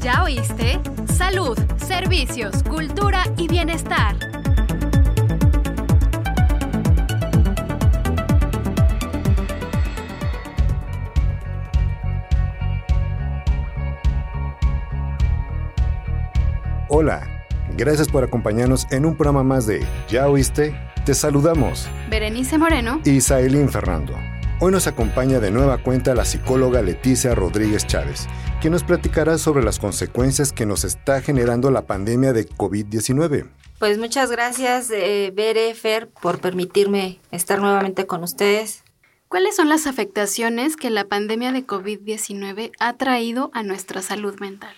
¿Ya oíste? Salud, servicios, cultura y bienestar. Hola, gracias por acompañarnos en un programa más de ¿Ya oíste? Te saludamos. Berenice Moreno y Sailín Fernando. Hoy nos acompaña de nueva cuenta la psicóloga Leticia Rodríguez Chávez, quien nos platicará sobre las consecuencias que nos está generando la pandemia de COVID-19. Pues muchas gracias, eh, Bere, Fer, por permitirme estar nuevamente con ustedes. ¿Cuáles son las afectaciones que la pandemia de COVID-19 ha traído a nuestra salud mental?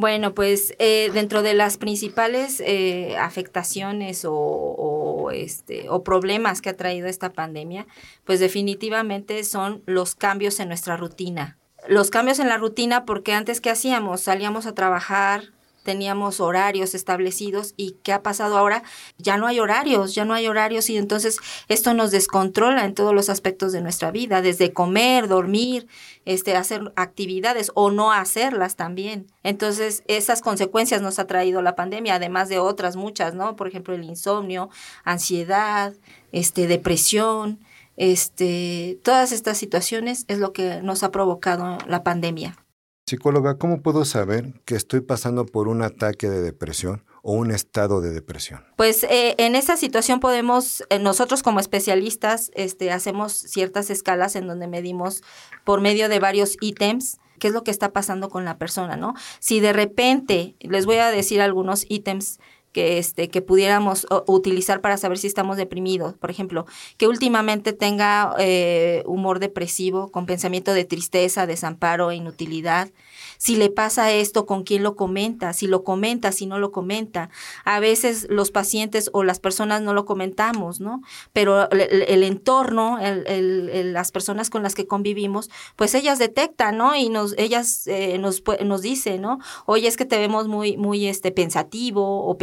Bueno, pues eh, dentro de las principales eh, afectaciones o, este, o problemas que ha traído esta pandemia, pues definitivamente son los cambios en nuestra rutina. Los cambios en la rutina porque antes ¿qué hacíamos? Salíamos a trabajar, teníamos horarios establecidos y ¿qué ha pasado ahora? Ya no hay horarios, ya no hay horarios y entonces esto nos descontrola en todos los aspectos de nuestra vida, desde comer, dormir, este, hacer actividades o no hacerlas también. Entonces, esas consecuencias nos ha traído la pandemia, además de otras muchas, ¿no? Por ejemplo, el insomnio, ansiedad, este, depresión, este, todas estas situaciones es lo que nos ha provocado la pandemia. Psicóloga, ¿cómo puedo saber que estoy pasando por un ataque de depresión o un estado de depresión? Pues eh, en esa situación podemos, eh, nosotros como especialistas, este, hacemos ciertas escalas en donde medimos por medio de varios ítems qué es lo que está pasando con la persona, ¿no? Si de repente, les voy a decir algunos ítems que, este, que pudiéramos utilizar para saber si estamos deprimidos. Por ejemplo, que últimamente tenga eh, humor depresivo, con pensamiento de tristeza, desamparo inutilidad. Si le pasa esto, ¿con quién lo comenta? Si lo comenta, si no lo comenta. A veces los pacientes o las personas no lo comentamos, ¿no? Pero el, entorno, las personas con las que convivimos, pues ellas detectan, ¿no? Y ellas eh, nos, nos dicen, ¿no? Oye, es que te vemos muy, muy este, pensativo o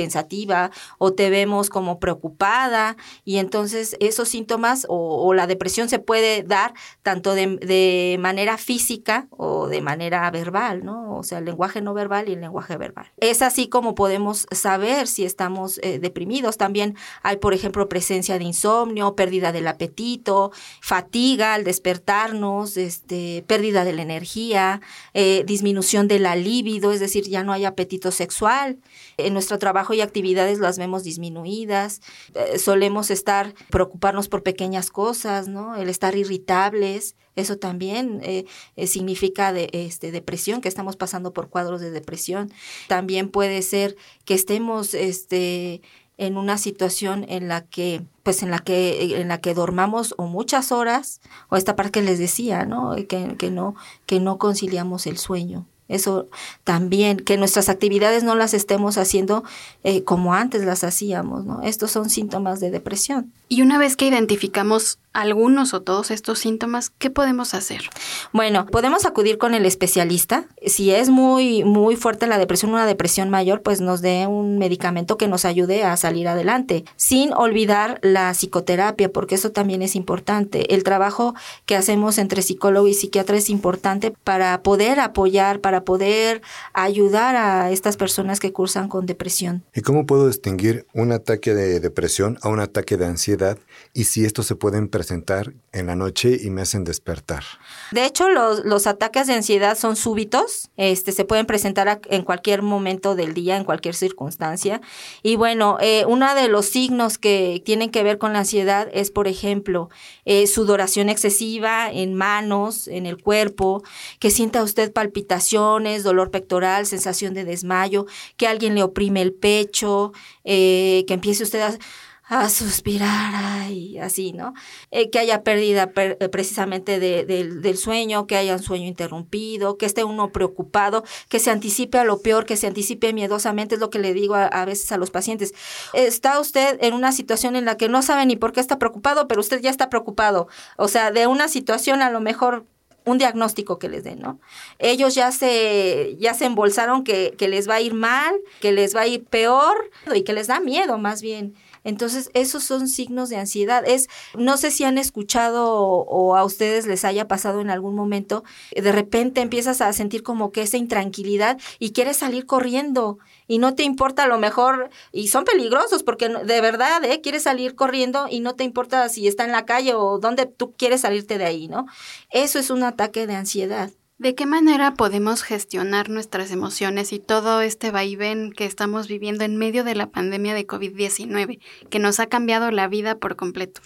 o te vemos como preocupada y entonces esos síntomas o, la depresión se puede dar tanto de, manera física o de manera verbal, ¿no? O sea, el lenguaje no verbal y el lenguaje verbal. Es así como podemos saber si estamos eh, deprimidos. También hay, por ejemplo, presencia de insomnio, pérdida del apetito, fatiga al despertarnos, este, pérdida de la energía, eh, disminución de la libido, es decir, ya no hay apetito sexual. En nuestro trabajo y actividades las vemos disminuidas, eh, solemos estar, preocuparnos por pequeñas cosas, ¿no? El estar irritables, eso también eh, eh, significa este, depresión, que estamos pasando por cuadros de depresión. También puede ser que estemos este, en una situación en la que pues en la que en la que dormamos o muchas horas o esta parte que les decía no que no que no conciliamos el sueño eso también, que nuestras actividades no las estemos haciendo eh, como antes las hacíamos, ¿no? Estos son síntomas de depresión. Y una vez que identificamos algunos o todos estos síntomas, ¿qué podemos hacer? Bueno, podemos acudir con el especialista. Si es muy, muy fuerte la depresión, una depresión mayor, pues nos dé un medicamento que nos ayude a salir adelante, sin olvidar la psicoterapia, porque eso también es importante. El trabajo que hacemos entre psicólogo y psiquiatra es importante para poder apoyar, para poder ayudar a estas personas que cursan con depresión. ¿Y cómo puedo distinguir un ataque de depresión a un ataque de ansiedad y si estos se pueden en la noche y me hacen despertar. De hecho, los, los ataques de ansiedad son súbitos, este, se pueden presentar en cualquier momento del día, en cualquier circunstancia. Y bueno, eh, uno de los signos que tienen que ver con la ansiedad es, por ejemplo, eh, sudoración excesiva en manos, en el cuerpo, que sienta usted palpitaciones, dolor pectoral, sensación de desmayo, que alguien le oprime el pecho, eh, que empiece usted a a suspirar y así, ¿no? Eh, que haya pérdida eh, precisamente del sueño, que haya un sueño interrumpido, que esté uno preocupado, que se anticipe a lo peor, que se anticipe miedosamente, es lo que le digo a, veces a los pacientes. Está usted en una situación en la que no sabe ni por qué está preocupado, pero usted ya está preocupado. O sea, de una situación a lo mejor un diagnóstico que les den, ¿no? Ellos ya se, ya se embolsaron que, que les va a ir mal, que les va a ir peor y que les da miedo más bien Entonces, esos son signos de ansiedad. Es, no sé si han escuchado o, a ustedes les haya pasado en algún momento, de repente empiezas a sentir como que esa intranquilidad y quieres salir corriendo y no te importa a lo mejor, y son peligrosos porque de verdad, ¿eh? quieres salir corriendo y no te importa si está en la calle o dónde tú quieres salirte de ahí, ¿no? Eso es un ataque de ansiedad. ¿De qué manera podemos gestionar nuestras emociones y todo este vaivén que estamos viviendo en medio de la pandemia de COVID-19, que nos ha cambiado la vida por completo?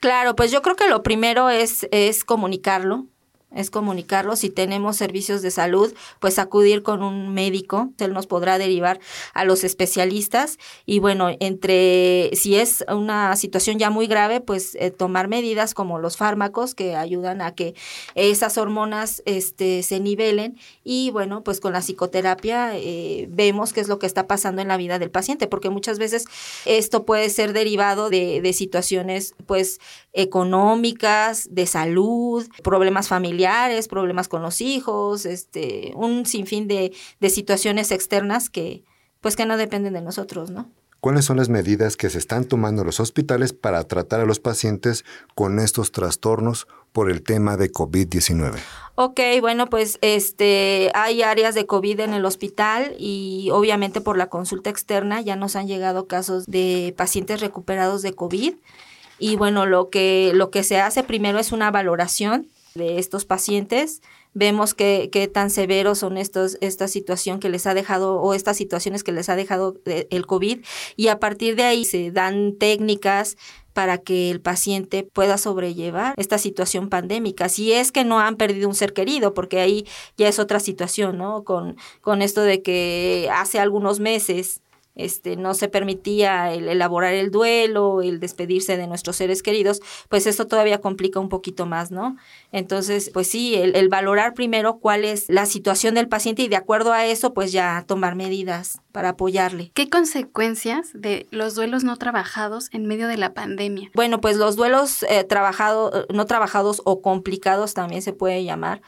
Claro, pues yo creo que lo primero es, es comunicarlo, es comunicarlo. Si tenemos servicios de salud, pues acudir con un médico, él nos podrá derivar a los especialistas y bueno, entre si es una situación ya muy grave, pues eh, tomar medidas como los fármacos que ayudan a que esas hormonas este, se nivelen y bueno, pues con la psicoterapia eh, vemos qué es lo que está pasando en la vida del paciente, porque muchas veces esto puede ser derivado de, de situaciones pues económicas, de salud, problemas familiares problemas con los hijos, este, un sinfín de, de situaciones externas que, pues que no dependen de nosotros, ¿no? ¿Cuáles son las medidas que se están tomando los hospitales para tratar a los pacientes con estos trastornos por el tema de COVID-19? Ok, bueno, pues este hay áreas de COVID en el hospital y obviamente por la consulta externa ya nos han llegado casos de pacientes recuperados de COVID. Y bueno, lo que, lo que se hace primero es una valoración de estos pacientes, vemos qué, qué tan severos son estos, esta situación que les ha dejado o estas situaciones que les ha dejado eh, el COVID y a partir de ahí se dan técnicas para que el paciente pueda sobrellevar esta situación pandémica. Si es que no han perdido un ser querido, porque ahí ya es otra situación, ¿no? Con, con esto de que hace algunos meses este, no se permitía el elaborar el duelo, el despedirse de nuestros seres queridos, pues esto todavía complica un poquito más, ¿no? Entonces, pues sí, el, valorar primero cuál es la situación del paciente y de acuerdo a eso, pues ya tomar medidas para apoyarle. ¿Qué consecuencias de los duelos no trabajados en medio de la pandemia? Bueno, pues los duelos eh, trabajados, no trabajados o complicados también se puede llamar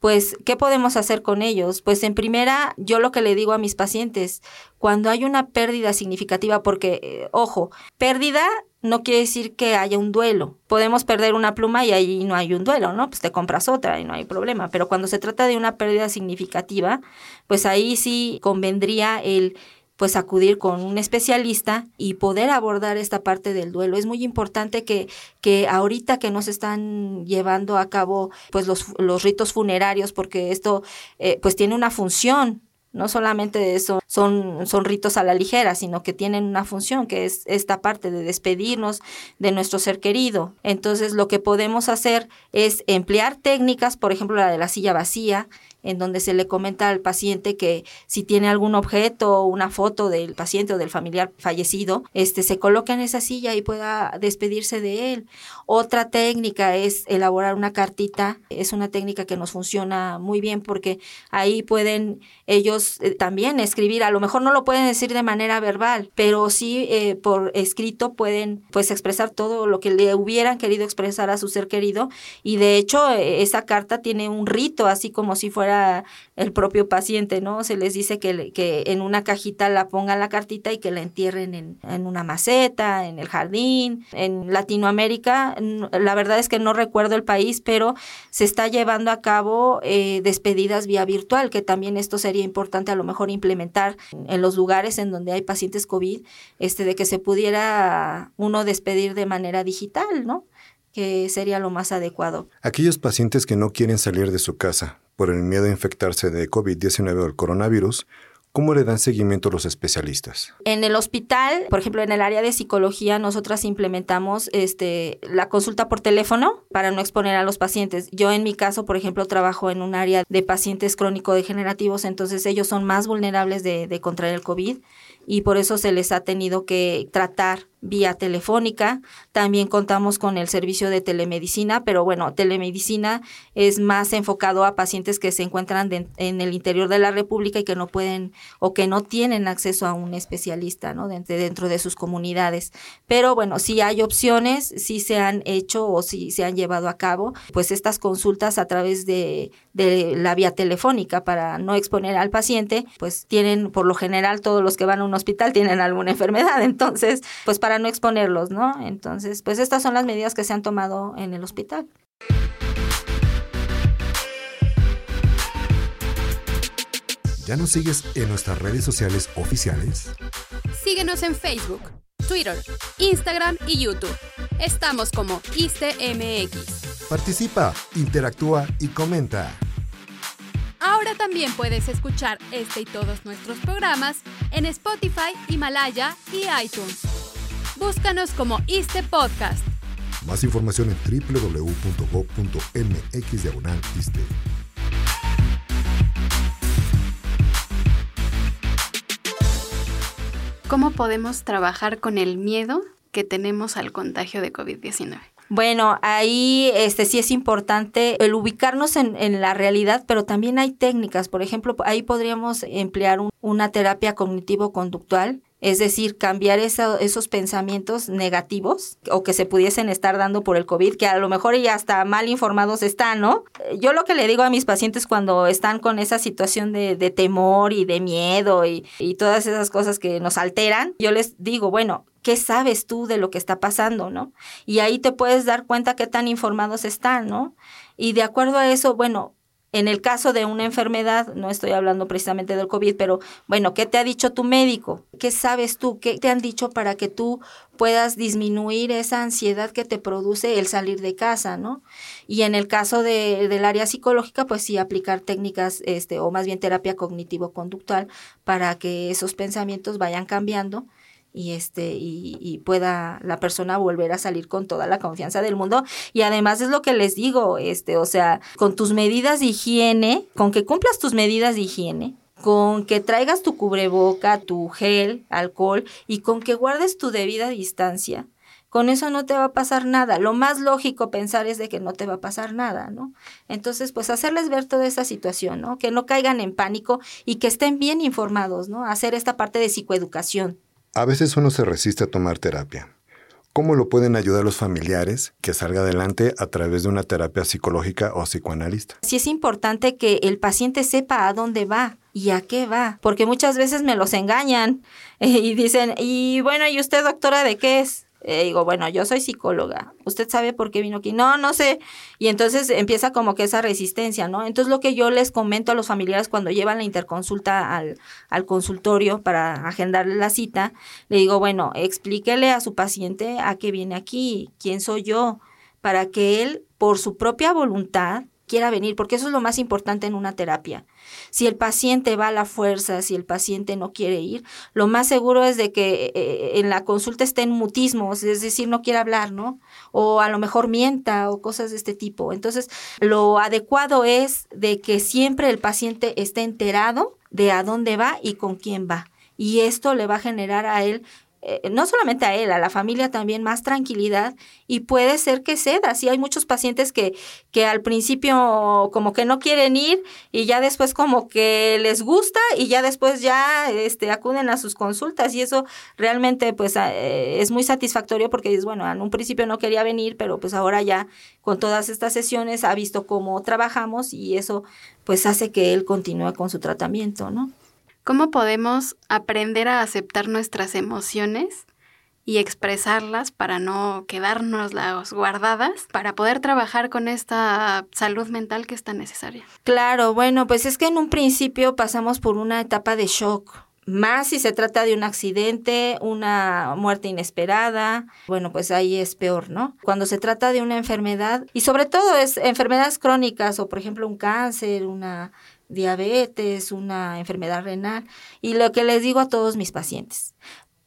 pues, ¿qué podemos hacer con ellos? Pues en primera, yo lo que le digo a mis pacientes, cuando hay una pérdida significativa, porque, eh, ojo, pérdida no quiere decir que haya un duelo. Podemos perder una pluma y ahí no hay un duelo, ¿no? Pues te compras otra y no hay problema. Pero cuando se trata de una pérdida significativa, pues ahí sí convendría el pues acudir con un especialista y poder abordar esta parte del duelo. Es muy importante que, que ahorita que nos están llevando a cabo pues los, los ritos funerarios, porque esto eh, pues tiene una función, no solamente eso son, son ritos a la ligera, sino que tienen una función que es esta parte de despedirnos de nuestro ser querido. Entonces lo que podemos hacer es emplear técnicas, por ejemplo la de la silla vacía, en donde se le comenta al paciente que si tiene algún objeto o una foto del paciente o del familiar fallecido, este se coloca en esa silla y pueda despedirse de él. Otra técnica es elaborar una cartita, es una técnica que nos funciona muy bien porque ahí pueden ellos eh, también escribir, a lo mejor no lo pueden decir de manera verbal, pero sí eh, por escrito pueden pues expresar todo lo que le hubieran querido expresar a su ser querido. Y de hecho eh, esa carta tiene un rito así como si fuera el propio paciente, ¿no? Se les dice que, en una cajita la pongan la cartita y que la entierren en, en una maceta, en el jardín. En Latinoamérica, la verdad es que no recuerdo el país, pero se está llevando a cabo eh, despedidas vía virtual, que también esto sería importante a lo mejor implementar en los lugares en donde hay pacientes COVID, este, de que se pudiera uno despedir de manera digital, ¿no? que sería lo más adecuado. Aquellos pacientes que no quieren salir de su casa, por el miedo a infectarse de COVID-19 o el coronavirus, ¿Cómo le dan seguimiento los especialistas? En el hospital, por ejemplo, en el área de psicología, nosotras implementamos este, la consulta por teléfono para no exponer a los pacientes. Yo en mi caso, por ejemplo, trabajo en un área de pacientes crónico-degenerativos, entonces ellos son más vulnerables de contraer el COVID y por eso se les ha tenido que tratar vía telefónica. También contamos con el servicio de telemedicina, pero bueno, telemedicina es más enfocado a pacientes que se encuentran en el interior de la República y que no pueden o que no tienen acceso a un especialista ¿no? dentro, de sus comunidades. Pero bueno, si hay opciones, si se han hecho o si se han llevado a cabo, pues estas consultas a través de, de la vía telefónica para no exponer al paciente, pues tienen, por lo general, todos los que van a un hospital tienen alguna enfermedad, entonces, pues para no exponerlos, ¿no? Entonces, pues estas son las medidas que se han tomado en el hospital. ¿Ya nos sigues en nuestras redes sociales oficiales? Síguenos en Facebook, Twitter, Instagram y YouTube. Estamos como ISTMX. Participa, interactúa y comenta. Ahora también puedes escuchar este y todos nuestros programas en Spotify, Himalaya y iTunes. Búscanos como ISTE Podcast. Más información en www.go.mx ¿Cómo podemos trabajar con el miedo que tenemos al contagio de COVID-19? Bueno, ahí este sí es importante el ubicarnos en, en, la realidad, pero también hay técnicas. Por ejemplo, ahí podríamos emplear una terapia cognitivo-conductual es decir, cambiar esos pensamientos negativos o que se pudiesen estar dando por el COVID, que a lo mejor ya hasta mal informados están, ¿no? Yo lo que le digo a mis pacientes cuando están con esa situación de, temor y de miedo y, y todas esas cosas que nos alteran, yo les digo, bueno, ¿qué sabes tú de lo que está pasando, no? Y ahí te puedes dar cuenta qué tan informados están, ¿no? Y de acuerdo a eso, bueno, en el caso de una enfermedad, no estoy hablando precisamente del COVID, pero bueno, ¿qué te ha dicho tu médico? ¿Qué sabes tú? ¿Qué te han dicho para que tú puedas disminuir esa ansiedad que te produce el salir de casa, ¿no? Y en el caso de, del área psicológica, pues sí, aplicar técnicas, este, o más bien terapia cognitivo-conductual para que esos pensamientos vayan cambiando y este y, y, pueda la persona volver a salir con toda la confianza del mundo y además es lo que les digo este o sea con tus medidas de higiene con que cumplas tus medidas de higiene con que traigas tu cubreboca tu gel alcohol y con que guardes tu debida distancia con eso no te va a pasar nada. Lo más lógico pensar es de que no te va a pasar nada, ¿no? Entonces, pues hacerles ver toda esa situación, ¿no? Que no caigan en pánico y que estén bien informados, ¿no? Hacer esta parte de psicoeducación. A veces uno se resiste a tomar terapia. ¿Cómo lo pueden ayudar los familiares que salga adelante a través de una terapia psicológica o psicoanalista? Sí es importante que el paciente sepa a dónde va y a qué va, porque muchas veces me los engañan y dicen, y bueno, ¿y usted doctora de qué es? Eh, digo, bueno, yo soy psicóloga. ¿Usted sabe por qué vino aquí? No, no sé. Y entonces empieza como que esa resistencia, ¿no? Entonces lo que yo les comento a los familiares cuando llevan la interconsulta al, al consultorio para agendarle la cita, le digo, bueno, explíquele a su paciente a qué viene aquí, quién soy yo, para que él, por su propia voluntad, quiera venir, porque eso es lo más importante en una terapia. Si el paciente va a la fuerza, si el paciente no quiere ir, lo más seguro es de que eh, en la consulta esté en mutismo, es decir, no quiere hablar, ¿no? O a lo mejor mienta o cosas de este tipo. Entonces, lo adecuado es de que siempre el paciente esté enterado de a dónde va y con quién va. Y esto le va a generar a él eh, no solamente a él, a la familia también más tranquilidad y puede ser que ceda. Sí, hay muchos pacientes que, que al principio como que no quieren ir y ya después como que les gusta y ya después ya este, acuden a sus consultas y eso realmente pues eh, es muy satisfactorio porque es bueno, en un principio no quería venir, pero pues ahora ya con todas estas sesiones ha visto cómo trabajamos y eso pues hace que él continúe con su tratamiento, ¿no? ¿Cómo podemos aprender a aceptar nuestras emociones y expresarlas para no quedarnos las guardadas, para poder trabajar con esta salud mental que es tan necesaria? Claro, bueno, pues es que en un principio pasamos por una etapa de shock, más si se trata de un accidente, una muerte inesperada, bueno, pues ahí es peor, ¿no? Cuando se trata de una enfermedad, y sobre todo es enfermedades crónicas o por ejemplo un cáncer, una diabetes, una enfermedad renal. Y lo que les digo a todos mis pacientes,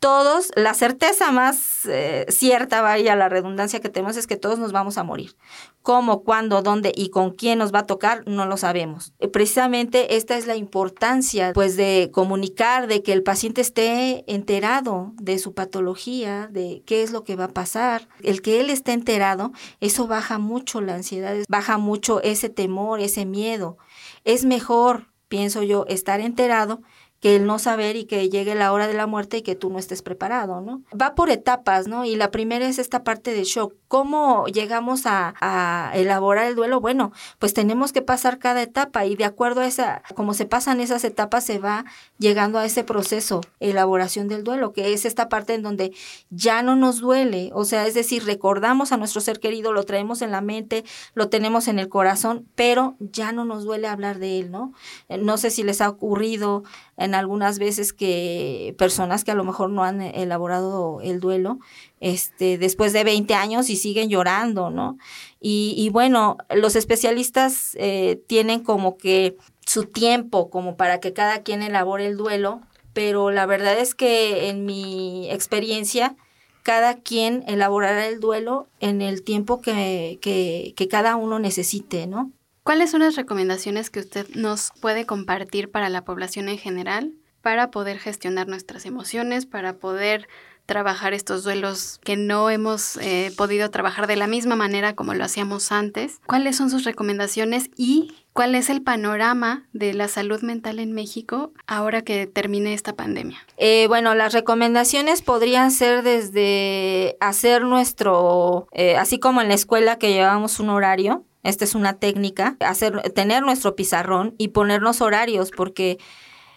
todos, la certeza más eh, cierta, vaya la redundancia que tenemos, es que todos nos vamos a morir. Cómo, cuándo, dónde y con quién nos va a tocar, no lo sabemos. Eh, precisamente esta es la importancia, pues, de comunicar, de que el paciente esté enterado de su patología, de qué es lo que va a pasar. El que él esté enterado, eso baja mucho la ansiedad, baja mucho ese temor, ese miedo. Es mejor, pienso yo, estar enterado que el no saber y que llegue la hora de la muerte y que tú no estés preparado, ¿no? Va por etapas, ¿no? Y la primera es esta parte de shock. ¿Cómo llegamos a, elaborar el duelo? Bueno, pues tenemos que pasar cada etapa y de acuerdo a esa, como se pasan esas etapas, se va llegando a ese proceso, elaboración del duelo, que es esta parte en donde ya no nos duele, o sea, es decir, recordamos a nuestro ser querido, lo traemos en la mente, lo tenemos en el corazón, pero ya no nos duele hablar de él, ¿no? Eh, no sé si les ha ocurrido en algunas veces que personas que a lo mejor no han elaborado el duelo, este, después de 20 años y siguen llorando, ¿no? Y, bueno, los especialistas eh, tienen como que su tiempo como para que cada quien elabore el duelo, pero la verdad es que en mi experiencia, cada quien elaborará el duelo en el tiempo que, que, que cada uno necesite, ¿no? ¿Cuáles son las recomendaciones que usted nos puede compartir para la población en general para poder gestionar nuestras emociones, para poder trabajar estos duelos que no hemos eh, podido trabajar de la misma manera como lo hacíamos antes? ¿Cuáles son sus recomendaciones y cuál es el panorama de la salud mental en México ahora que termine esta pandemia? Eh, bueno, las recomendaciones podrían ser desde hacer nuestro, eh, así como en la escuela que llevamos un horario, esta es una técnica, hacer, tener nuestro pizarrón y ponernos horarios, porque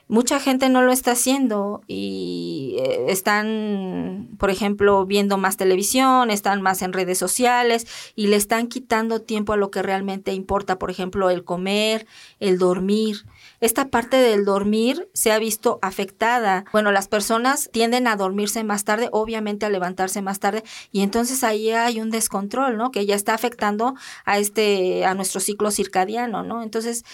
mucha gente no lo está haciendo y eh, están, por ejemplo, viendo más televisión, están más en redes sociales y le están quitando tiempo a lo que realmente importa, por ejemplo, el comer, el dormir. Esta parte del dormir se ha visto afectada. Bueno, las personas tienden a dormirse más tarde, obviamente a levantarse más tarde, y entonces ahí hay un descontrol, ¿no? Que ya está afectando a este, a nuestro ciclo circadiano, ¿no? Entonces,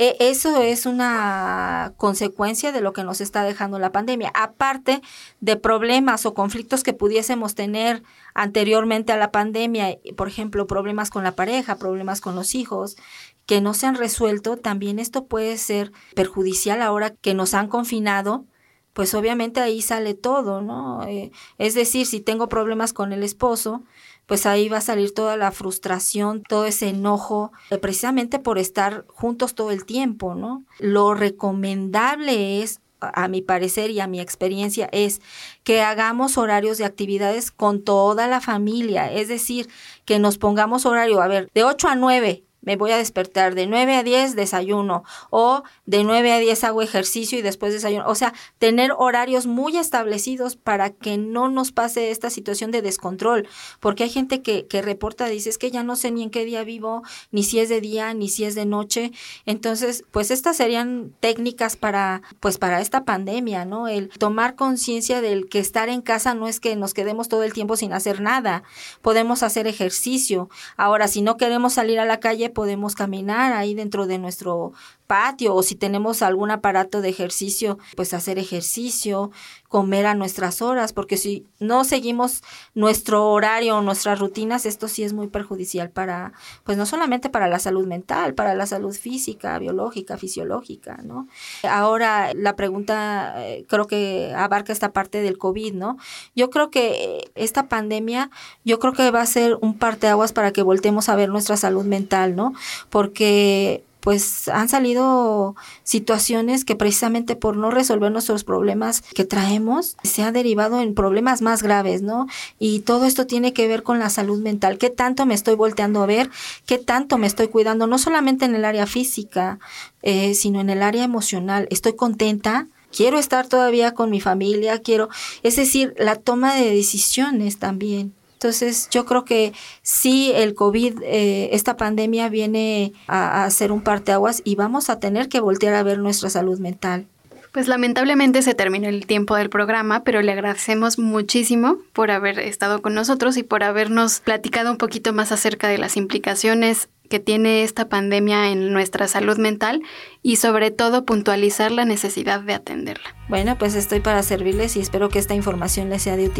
e, eso es una consecuencia de lo que nos está dejando la pandemia, aparte de problemas o conflictos que pudiésemos tener anteriormente a la pandemia, por ejemplo, problemas con la pareja, problemas con los hijos, que no se han resuelto, también esto puede ser perjudicial ahora que nos han confinado, pues obviamente ahí sale todo, ¿no? Eh, es decir, si tengo problemas con el esposo, pues ahí va a salir toda la frustración, todo ese enojo, eh, precisamente por estar juntos todo el tiempo, ¿no? Lo recomendable es a mi parecer y a mi experiencia es que hagamos horarios de actividades con toda la familia, es decir, que nos pongamos horario, a ver, de 8 a 9 me voy a despertar de 9 a 10 desayuno o de 9 a 10 hago ejercicio y después desayuno. O sea, tener horarios muy establecidos para que no nos pase esta situación de descontrol, porque hay gente que, que reporta, dice, es que ya no sé ni en qué día vivo, ni si es de día, ni si es de noche. Entonces, pues estas serían técnicas para, pues para esta pandemia, ¿no? El tomar conciencia del que estar en casa no es que nos quedemos todo el tiempo sin hacer nada. Podemos hacer ejercicio. Ahora, si no queremos salir a la calle, podemos caminar ahí dentro de nuestro patio o si tenemos algún aparato de ejercicio, pues hacer ejercicio, comer a nuestras horas, porque si no seguimos nuestro horario nuestras rutinas, esto sí es muy perjudicial para, pues no solamente para la salud mental, para la salud física, biológica, fisiológica, ¿no? Ahora la pregunta eh, creo que abarca esta parte del COVID, ¿no? Yo creo que esta pandemia, yo creo que va a ser un parteaguas para que voltemos a ver nuestra salud mental, ¿no? Porque pues han salido situaciones que precisamente por no resolver nuestros problemas que traemos, se ha derivado en problemas más graves, ¿no? Y todo esto tiene que ver con la salud mental. ¿Qué tanto me estoy volteando a ver? ¿Qué tanto me estoy cuidando? No solamente en el área física, eh, sino en el área emocional. ¿Estoy contenta? Quiero estar todavía con mi familia, quiero, es decir, la toma de decisiones también. Entonces, yo creo que sí, el COVID, eh, esta pandemia viene a, a ser un parteaguas y vamos a tener que voltear a ver nuestra salud mental. Pues lamentablemente se terminó el tiempo del programa, pero le agradecemos muchísimo por haber estado con nosotros y por habernos platicado un poquito más acerca de las implicaciones que tiene esta pandemia en nuestra salud mental y sobre todo puntualizar la necesidad de atenderla. Bueno, pues estoy para servirles y espero que esta información les sea de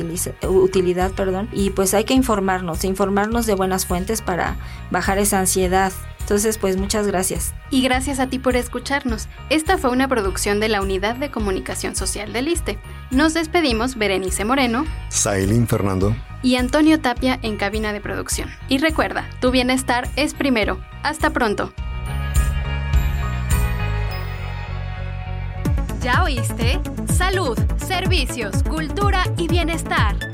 utilidad, perdón. Y pues hay que informarnos, informarnos de buenas fuentes para bajar esa ansiedad entonces, pues muchas gracias. Y gracias a ti por escucharnos. Esta fue una producción de la Unidad de Comunicación Social del ISTE. Nos despedimos Berenice Moreno, Sailín Fernando y Antonio Tapia en cabina de producción. Y recuerda, tu bienestar es primero. Hasta pronto. ¿Ya oíste? Salud, servicios, cultura y bienestar.